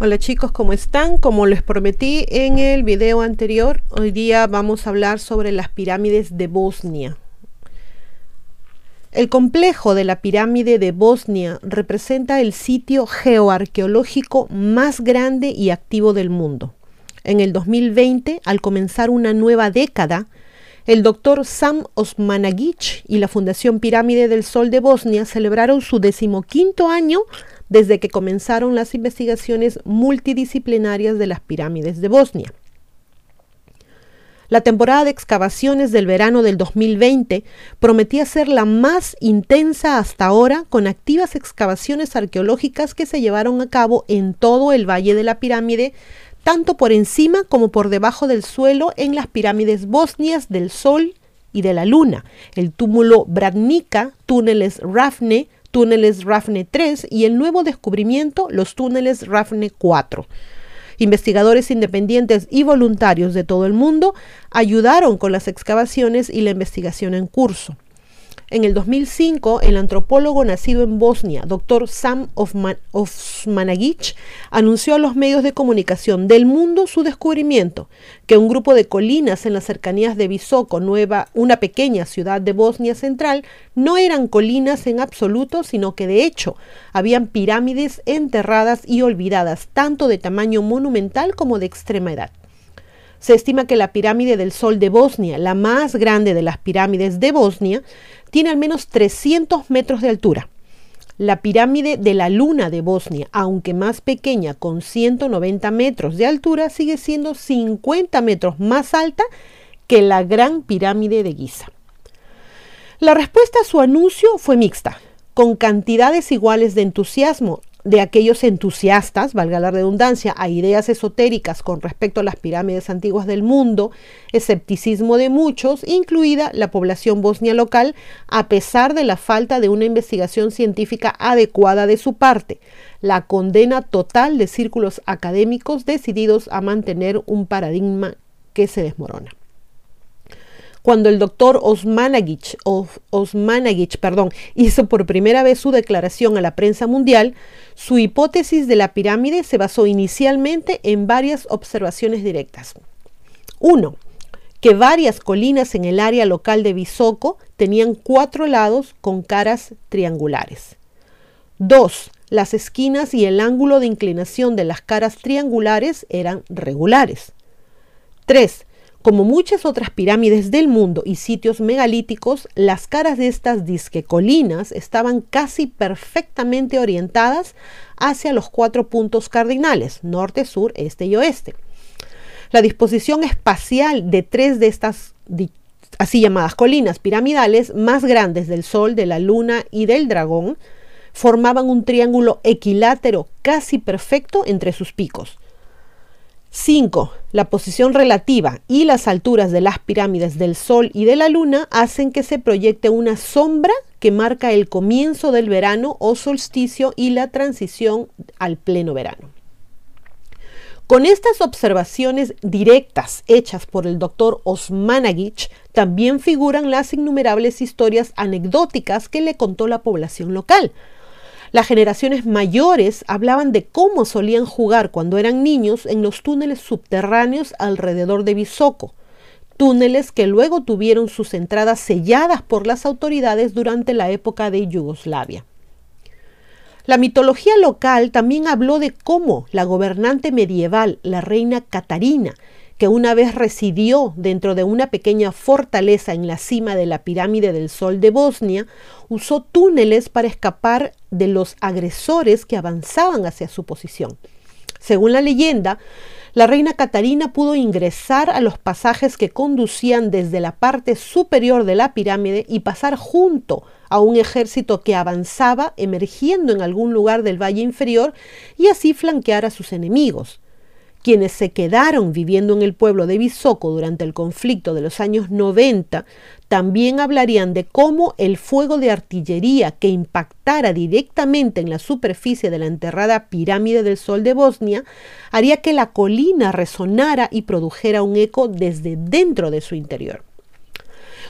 Hola chicos, ¿cómo están? Como les prometí en el video anterior, hoy día vamos a hablar sobre las pirámides de Bosnia. El complejo de la pirámide de Bosnia representa el sitio geoarqueológico más grande y activo del mundo. En el 2020, al comenzar una nueva década, el doctor Sam Osmanagic y la Fundación Pirámide del Sol de Bosnia celebraron su decimoquinto año desde que comenzaron las investigaciones multidisciplinarias de las pirámides de Bosnia. La temporada de excavaciones del verano del 2020 prometía ser la más intensa hasta ahora con activas excavaciones arqueológicas que se llevaron a cabo en todo el Valle de la Pirámide, tanto por encima como por debajo del suelo en las pirámides bosnias del Sol y de la Luna, el túmulo Bradnica, túneles Rafne, túneles Rafne 3 y el nuevo descubrimiento, los túneles Rafne 4. Investigadores independientes y voluntarios de todo el mundo ayudaron con las excavaciones y la investigación en curso. En el 2005, el antropólogo nacido en Bosnia, Dr. Sam Osmanagic, anunció a los medios de comunicación del mundo su descubrimiento, que un grupo de colinas en las cercanías de Visoko, Nueva, una pequeña ciudad de Bosnia Central, no eran colinas en absoluto, sino que de hecho habían pirámides enterradas y olvidadas, tanto de tamaño monumental como de extrema edad. Se estima que la pirámide del Sol de Bosnia, la más grande de las pirámides de Bosnia, tiene al menos 300 metros de altura. La pirámide de la Luna de Bosnia, aunque más pequeña, con 190 metros de altura, sigue siendo 50 metros más alta que la Gran Pirámide de Giza. La respuesta a su anuncio fue mixta, con cantidades iguales de entusiasmo de aquellos entusiastas, valga la redundancia, a ideas esotéricas con respecto a las pirámides antiguas del mundo, escepticismo de muchos, incluida la población bosnia local, a pesar de la falta de una investigación científica adecuada de su parte, la condena total de círculos académicos decididos a mantener un paradigma que se desmorona cuando el doctor Osmanagic, hizo por primera vez su declaración a la prensa mundial, su hipótesis de la pirámide se basó inicialmente en varias observaciones directas. Uno, que varias colinas en el área local de Visoko tenían cuatro lados con caras triangulares. Dos, las esquinas y el ángulo de inclinación de las caras triangulares eran regulares. Tres, como muchas otras pirámides del mundo y sitios megalíticos, las caras de estas disquecolinas estaban casi perfectamente orientadas hacia los cuatro puntos cardinales, norte, sur, este y oeste. La disposición espacial de tres de estas así llamadas colinas piramidales más grandes del Sol, de la Luna y del Dragón formaban un triángulo equilátero casi perfecto entre sus picos. 5. La posición relativa y las alturas de las pirámides del Sol y de la Luna hacen que se proyecte una sombra que marca el comienzo del verano o solsticio y la transición al pleno verano. Con estas observaciones directas hechas por el doctor Osmanagic, también figuran las innumerables historias anecdóticas que le contó la población local, las generaciones mayores hablaban de cómo solían jugar cuando eran niños en los túneles subterráneos alrededor de Visoko, túneles que luego tuvieron sus entradas selladas por las autoridades durante la época de Yugoslavia. La mitología local también habló de cómo la gobernante medieval, la reina Catarina, que una vez residió dentro de una pequeña fortaleza en la cima de la pirámide del Sol de Bosnia, usó túneles para escapar de los agresores que avanzaban hacia su posición. Según la leyenda, la reina Catarina pudo ingresar a los pasajes que conducían desde la parte superior de la pirámide y pasar junto a un ejército que avanzaba emergiendo en algún lugar del valle inferior y así flanquear a sus enemigos. Quienes se quedaron viviendo en el pueblo de Visoko durante el conflicto de los años 90 también hablarían de cómo el fuego de artillería que impactara directamente en la superficie de la enterrada pirámide del Sol de Bosnia haría que la colina resonara y produjera un eco desde dentro de su interior.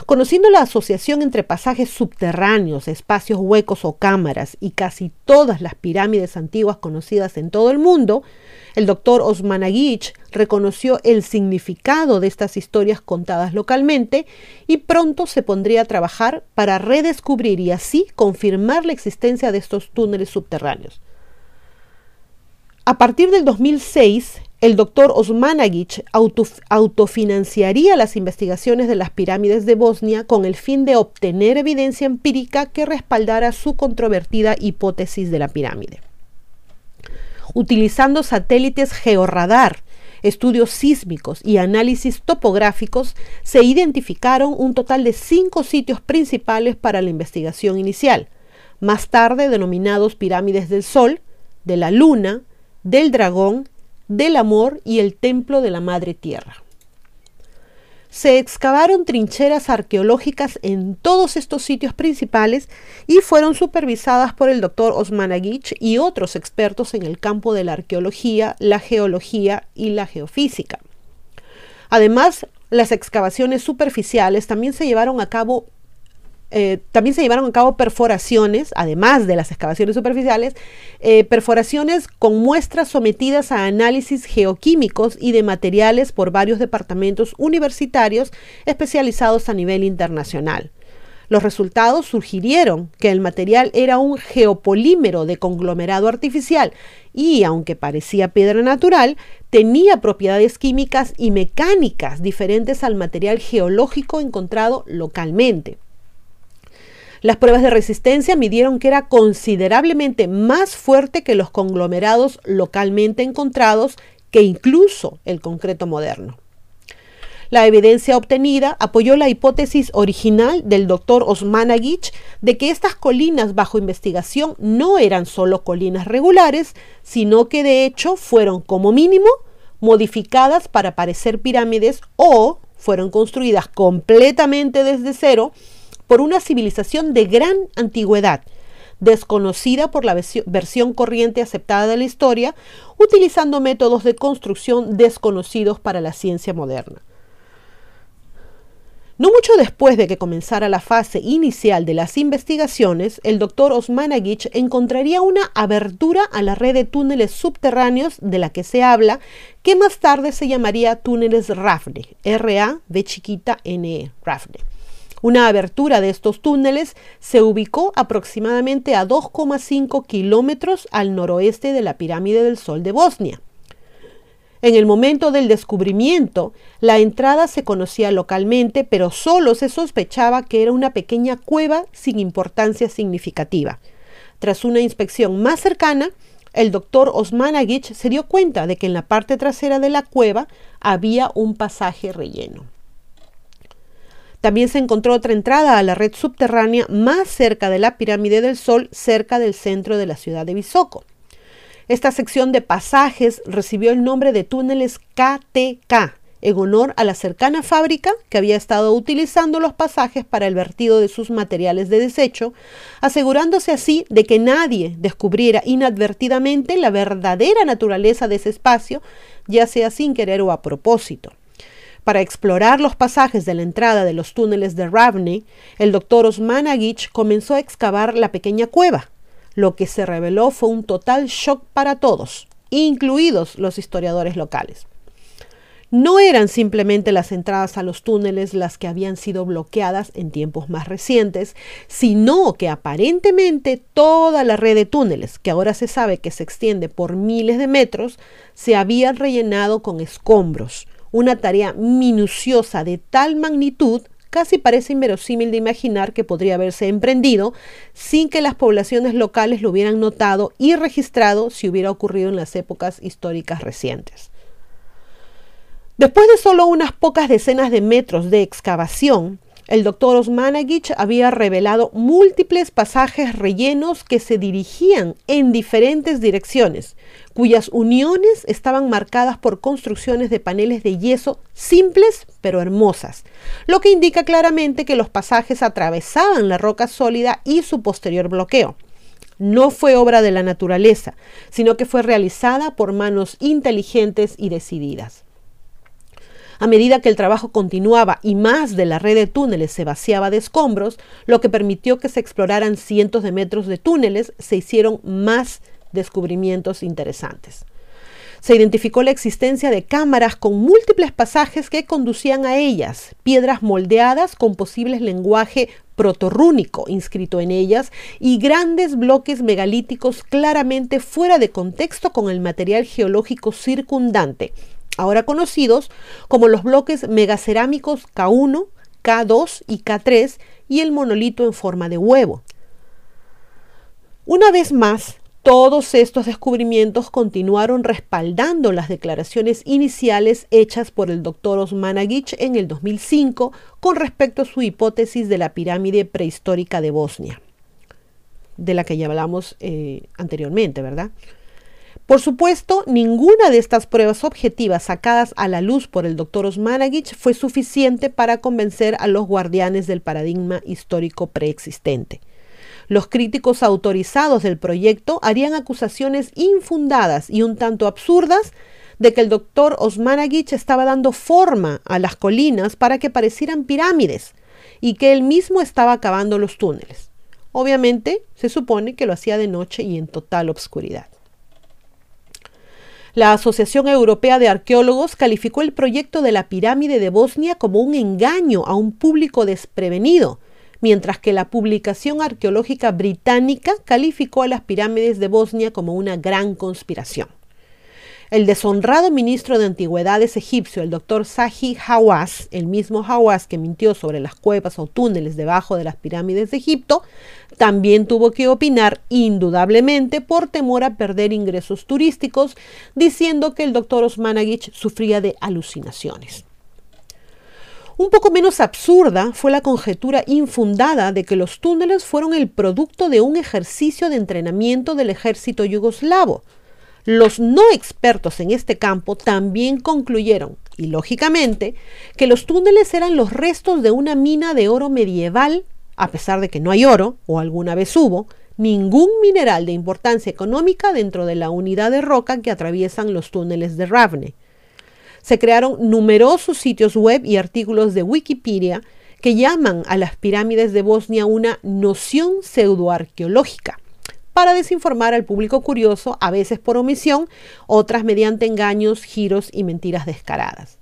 Conociendo la asociación entre pasajes subterráneos, espacios huecos o cámaras y casi todas las pirámides antiguas conocidas en todo el mundo, el doctor Osmanagich reconoció el significado de estas historias contadas localmente y pronto se pondría a trabajar para redescubrir y así confirmar la existencia de estos túneles subterráneos. A partir del 2006, el doctor Osmanagich autofinanciaría las investigaciones de las pirámides de Bosnia con el fin de obtener evidencia empírica que respaldara su controvertida hipótesis de la pirámide. Utilizando satélites georradar, estudios sísmicos y análisis topográficos, se identificaron un total de cinco sitios principales para la investigación inicial, más tarde denominados pirámides del Sol, de la Luna, del Dragón del amor y el templo de la Madre Tierra. Se excavaron trincheras arqueológicas en todos estos sitios principales y fueron supervisadas por el doctor Osmanagich y otros expertos en el campo de la arqueología, la geología y la geofísica. Además, las excavaciones superficiales también se llevaron a cabo eh, también se llevaron a cabo perforaciones, además de las excavaciones superficiales, eh, perforaciones con muestras sometidas a análisis geoquímicos y de materiales por varios departamentos universitarios especializados a nivel internacional. Los resultados sugirieron que el material era un geopolímero de conglomerado artificial y, aunque parecía piedra natural, tenía propiedades químicas y mecánicas diferentes al material geológico encontrado localmente. Las pruebas de resistencia midieron que era considerablemente más fuerte que los conglomerados localmente encontrados que incluso el concreto moderno. La evidencia obtenida apoyó la hipótesis original del doctor Osmanagich de que estas colinas bajo investigación no eran solo colinas regulares, sino que de hecho fueron como mínimo modificadas para parecer pirámides o fueron construidas completamente desde cero por una civilización de gran antigüedad, desconocida por la versión corriente aceptada de la historia, utilizando métodos de construcción desconocidos para la ciencia moderna. No mucho después de que comenzara la fase inicial de las investigaciones, el doctor Osmanagich encontraría una abertura a la red de túneles subterráneos de la que se habla, que más tarde se llamaría túneles Rafne, R-A-V chiquita N-E, Rafne. Una abertura de estos túneles se ubicó aproximadamente a 2,5 kilómetros al noroeste de la pirámide del Sol de Bosnia. En el momento del descubrimiento, la entrada se conocía localmente, pero solo se sospechaba que era una pequeña cueva sin importancia significativa. Tras una inspección más cercana, el doctor Osmanagich se dio cuenta de que en la parte trasera de la cueva había un pasaje relleno. También se encontró otra entrada a la red subterránea más cerca de la pirámide del Sol, cerca del centro de la ciudad de Bisoco. Esta sección de pasajes recibió el nombre de túneles KTK, en honor a la cercana fábrica que había estado utilizando los pasajes para el vertido de sus materiales de desecho, asegurándose así de que nadie descubriera inadvertidamente la verdadera naturaleza de ese espacio, ya sea sin querer o a propósito. Para explorar los pasajes de la entrada de los túneles de Ravney, el doctor Osmanagich comenzó a excavar la pequeña cueva. Lo que se reveló fue un total shock para todos, incluidos los historiadores locales. No eran simplemente las entradas a los túneles las que habían sido bloqueadas en tiempos más recientes, sino que aparentemente toda la red de túneles, que ahora se sabe que se extiende por miles de metros, se había rellenado con escombros, una tarea minuciosa de tal magnitud casi parece inverosímil de imaginar que podría haberse emprendido sin que las poblaciones locales lo hubieran notado y registrado si hubiera ocurrido en las épocas históricas recientes. Después de solo unas pocas decenas de metros de excavación, el doctor Osmanagich había revelado múltiples pasajes rellenos que se dirigían en diferentes direcciones, cuyas uniones estaban marcadas por construcciones de paneles de yeso simples pero hermosas, lo que indica claramente que los pasajes atravesaban la roca sólida y su posterior bloqueo. No fue obra de la naturaleza, sino que fue realizada por manos inteligentes y decididas. A medida que el trabajo continuaba y más de la red de túneles se vaciaba de escombros, lo que permitió que se exploraran cientos de metros de túneles, se hicieron más descubrimientos interesantes. Se identificó la existencia de cámaras con múltiples pasajes que conducían a ellas, piedras moldeadas con posibles lenguaje protorrúnico inscrito en ellas y grandes bloques megalíticos claramente fuera de contexto con el material geológico circundante, ahora conocidos como los bloques megacerámicos K1, K2 y K3 y el monolito en forma de huevo. Una vez más, todos estos descubrimientos continuaron respaldando las declaraciones iniciales hechas por el doctor Osmanagich en el 2005 con respecto a su hipótesis de la pirámide prehistórica de Bosnia, de la que ya hablamos eh, anteriormente, ¿verdad? Por supuesto, ninguna de estas pruebas objetivas sacadas a la luz por el doctor Osmanagich fue suficiente para convencer a los guardianes del paradigma histórico preexistente. Los críticos autorizados del proyecto harían acusaciones infundadas y un tanto absurdas de que el doctor Osmanagich estaba dando forma a las colinas para que parecieran pirámides y que él mismo estaba cavando los túneles. Obviamente, se supone que lo hacía de noche y en total obscuridad. La Asociación Europea de Arqueólogos calificó el proyecto de la pirámide de Bosnia como un engaño a un público desprevenido mientras que la publicación arqueológica británica calificó a las pirámides de Bosnia como una gran conspiración. El deshonrado ministro de Antigüedades egipcio, el doctor Sahi Hawass, el mismo Hawass que mintió sobre las cuevas o túneles debajo de las pirámides de Egipto, también tuvo que opinar indudablemente por temor a perder ingresos turísticos, diciendo que el doctor Osmanagich sufría de alucinaciones. Un poco menos absurda fue la conjetura infundada de que los túneles fueron el producto de un ejercicio de entrenamiento del ejército yugoslavo. Los no expertos en este campo también concluyeron, y lógicamente, que los túneles eran los restos de una mina de oro medieval, a pesar de que no hay oro, o alguna vez hubo, ningún mineral de importancia económica dentro de la unidad de roca que atraviesan los túneles de Ravne. Se crearon numerosos sitios web y artículos de Wikipedia que llaman a las pirámides de Bosnia una noción pseudoarqueológica para desinformar al público curioso, a veces por omisión, otras mediante engaños, giros y mentiras descaradas.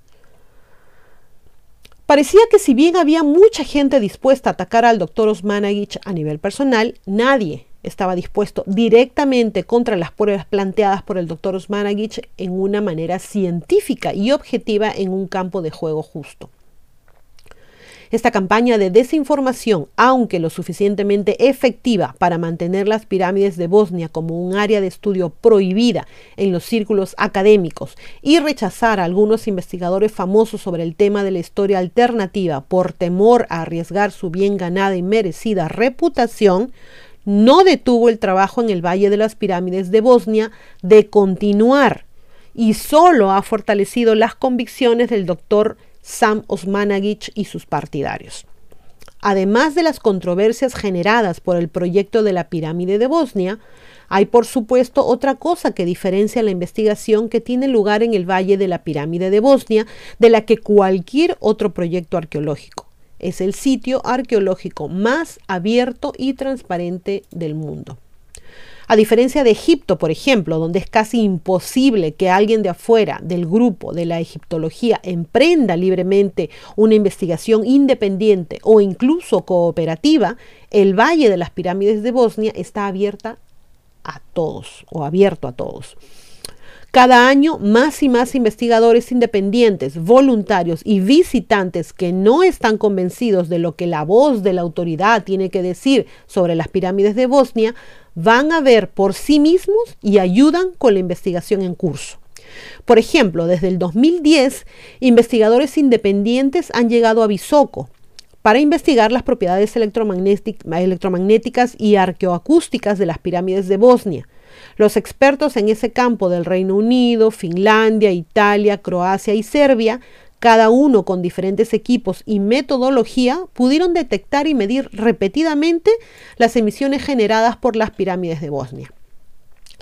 Parecía que si bien había mucha gente dispuesta a atacar al doctor Osmanagich a nivel personal, nadie estaba dispuesto directamente contra las pruebas planteadas por el doctor Osmanagich en una manera científica y objetiva en un campo de juego justo. Esta campaña de desinformación, aunque lo suficientemente efectiva para mantener las pirámides de Bosnia como un área de estudio prohibida en los círculos académicos y rechazar a algunos investigadores famosos sobre el tema de la historia alternativa por temor a arriesgar su bien ganada y merecida reputación, no detuvo el trabajo en el Valle de las Pirámides de Bosnia de continuar y solo ha fortalecido las convicciones del doctor Sam Osmanagich y sus partidarios. Además de las controversias generadas por el proyecto de la pirámide de Bosnia, hay por supuesto otra cosa que diferencia la investigación que tiene lugar en el Valle de la Pirámide de Bosnia de la que cualquier otro proyecto arqueológico es el sitio arqueológico más abierto y transparente del mundo. A diferencia de Egipto, por ejemplo, donde es casi imposible que alguien de afuera del grupo de la egiptología emprenda libremente una investigación independiente o incluso cooperativa, el Valle de las Pirámides de Bosnia está abierta a todos o abierto a todos. Cada año más y más investigadores independientes, voluntarios y visitantes que no están convencidos de lo que la voz de la autoridad tiene que decir sobre las pirámides de Bosnia, van a ver por sí mismos y ayudan con la investigación en curso. Por ejemplo, desde el 2010, investigadores independientes han llegado a Bisoko para investigar las propiedades electromagnéticas y arqueoacústicas de las pirámides de Bosnia los expertos en ese campo del Reino Unido, Finlandia, Italia, Croacia y Serbia, cada uno con diferentes equipos y metodología, pudieron detectar y medir repetidamente las emisiones generadas por las pirámides de Bosnia.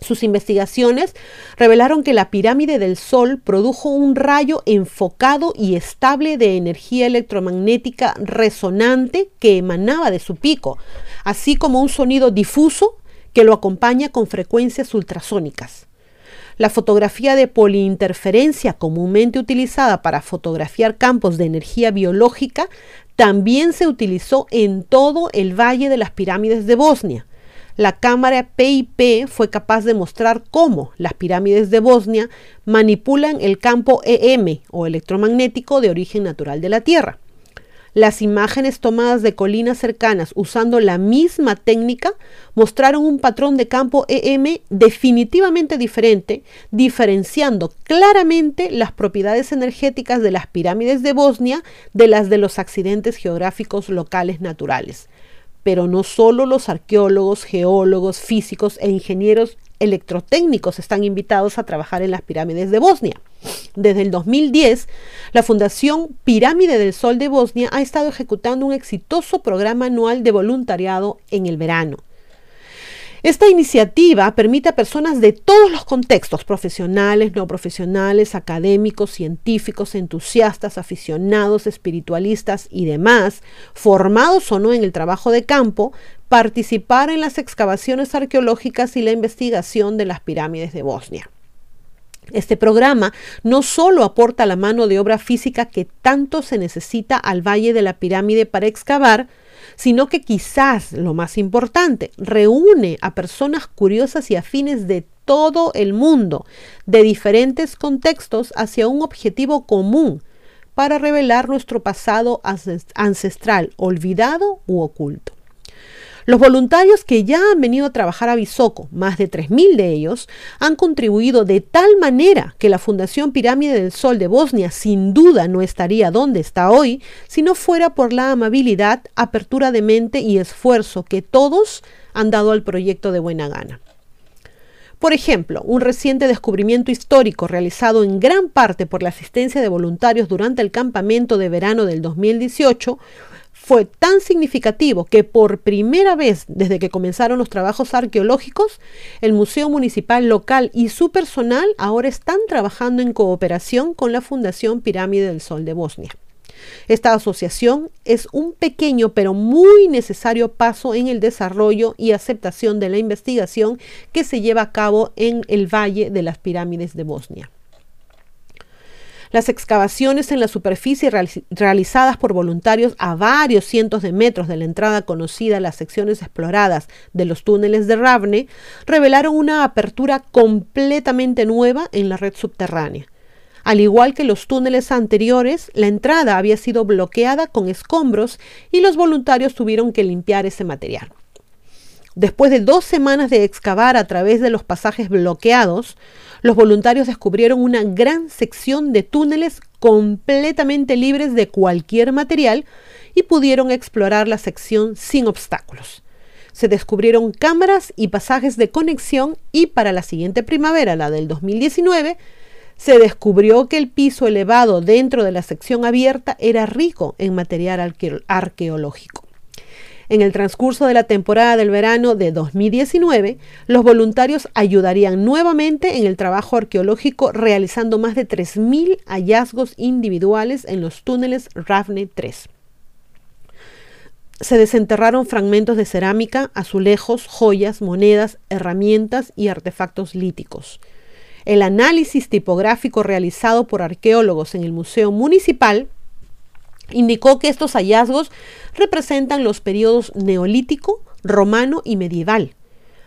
Sus investigaciones revelaron que la pirámide del Sol produjo un rayo enfocado y estable de energía electromagnética resonante que emanaba de su pico, así como un sonido difuso que lo acompaña con frecuencias ultrasónicas. La fotografía de poliinterferencia, comúnmente utilizada para fotografiar campos de energía biológica, también se utilizó en todo el Valle de las Pirámides de Bosnia. La cámara PIP fue capaz de mostrar cómo las pirámides de Bosnia manipulan el campo EM o electromagnético de origen natural de la Tierra. Las imágenes tomadas de colinas cercanas usando la misma técnica mostraron un patrón de campo EM definitivamente diferente, diferenciando claramente las propiedades energéticas de las pirámides de Bosnia de las de los accidentes geográficos locales naturales pero no solo los arqueólogos, geólogos, físicos e ingenieros electrotécnicos están invitados a trabajar en las pirámides de Bosnia. Desde el 2010, la Fundación Pirámide del Sol de Bosnia ha estado ejecutando un exitoso programa anual de voluntariado en el verano. Esta iniciativa permite a personas de todos los contextos, profesionales, no profesionales, académicos, científicos, entusiastas, aficionados, espiritualistas y demás, formados o no en el trabajo de campo, participar en las excavaciones arqueológicas y la investigación de las pirámides de Bosnia. Este programa no solo aporta la mano de obra física que tanto se necesita al Valle de la Pirámide para excavar, sino que quizás lo más importante, reúne a personas curiosas y afines de todo el mundo, de diferentes contextos, hacia un objetivo común para revelar nuestro pasado ancestral, olvidado u oculto. Los voluntarios que ya han venido a trabajar a Bisoco, más de 3.000 de ellos, han contribuido de tal manera que la Fundación Pirámide del Sol de Bosnia sin duda no estaría donde está hoy si no fuera por la amabilidad, apertura de mente y esfuerzo que todos han dado al proyecto de buena gana. Por ejemplo, un reciente descubrimiento histórico realizado en gran parte por la asistencia de voluntarios durante el campamento de verano del 2018 fue tan significativo que por primera vez desde que comenzaron los trabajos arqueológicos, el Museo Municipal local y su personal ahora están trabajando en cooperación con la Fundación Pirámide del Sol de Bosnia. Esta asociación es un pequeño pero muy necesario paso en el desarrollo y aceptación de la investigación que se lleva a cabo en el Valle de las Pirámides de Bosnia. Las excavaciones en la superficie realizadas por voluntarios a varios cientos de metros de la entrada conocida a las secciones exploradas de los túneles de Ravne revelaron una apertura completamente nueva en la red subterránea. Al igual que los túneles anteriores, la entrada había sido bloqueada con escombros y los voluntarios tuvieron que limpiar ese material. Después de dos semanas de excavar a través de los pasajes bloqueados, los voluntarios descubrieron una gran sección de túneles completamente libres de cualquier material y pudieron explorar la sección sin obstáculos. Se descubrieron cámaras y pasajes de conexión y para la siguiente primavera, la del 2019, se descubrió que el piso elevado dentro de la sección abierta era rico en material arqueológico. En el transcurso de la temporada del verano de 2019, los voluntarios ayudarían nuevamente en el trabajo arqueológico realizando más de 3.000 hallazgos individuales en los túneles Ravne 3 se desenterraron fragmentos de cerámica, azulejos, joyas, monedas, herramientas y artefactos líticos. El análisis tipográfico realizado por arqueólogos en el Museo Municipal indicó que estos hallazgos representan los periodos neolítico, romano y medieval.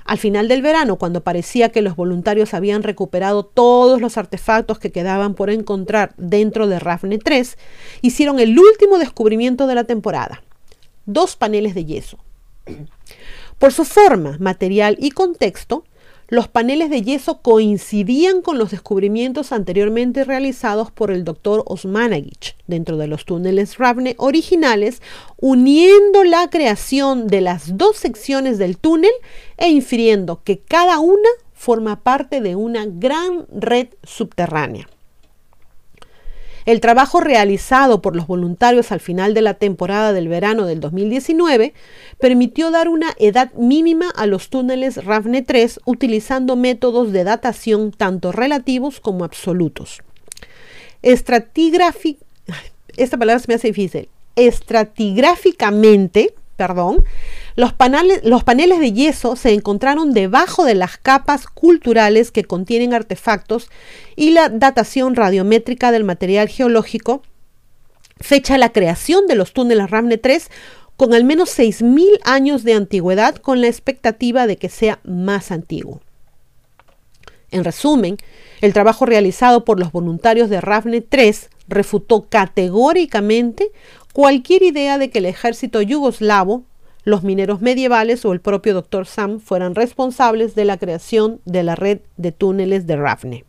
Al final del verano, cuando parecía que los voluntarios habían recuperado todos los artefactos que quedaban por encontrar dentro de Rafne 3, hicieron el último descubrimiento de la temporada, dos paneles de yeso. Por su forma, material y contexto, los paneles de yeso coincidían con los descubrimientos anteriormente realizados por el doctor Osmanagic dentro de los túneles Ravne originales, uniendo la creación de las dos secciones del túnel e infiriendo que cada una forma parte de una gran red subterránea. El trabajo realizado por los voluntarios al final de la temporada del verano del 2019 permitió dar una edad mínima a los túneles RAFNE 3 utilizando métodos de datación tanto relativos como absolutos. esta palabra se me hace difícil. Estratigráficamente, perdón, los paneles, de yeso se encontraron debajo de las capas culturales que contienen artefactos y la datación radiométrica del material geológico fecha la creación de los túneles Ramne 3 con al menos 6.000 años de antigüedad con la expectativa de que sea más antiguo. En resumen, el trabajo realizado por los voluntarios de Ravne 3 refutó categóricamente cualquier idea de que el ejército yugoslavo los mineros medievales o el propio Dr. Sam fueran responsables de la creación de la red de túneles de Rafne.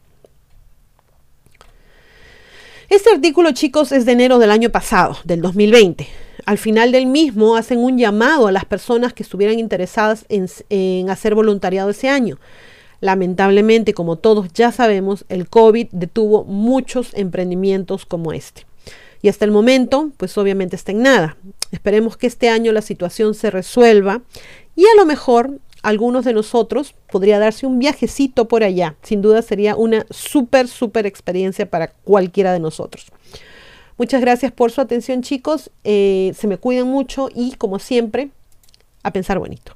Este artículo, chicos, es de enero del año pasado, del 2020. Al final del mismo hacen un llamado a las personas que estuvieran interesadas en hacer voluntariado ese año. Lamentablemente, como todos ya sabemos, el COVID detuvo muchos emprendimientos como este. Y hasta el momento, pues obviamente está en nada. Esperemos que este año la situación se resuelva y a lo mejor algunos de nosotros podría darse un viajecito por allá. Sin duda sería una súper, súper experiencia para cualquiera de nosotros. Muchas gracias por su atención chicos. Eh, se me cuidan mucho y como siempre, a pensar bonito.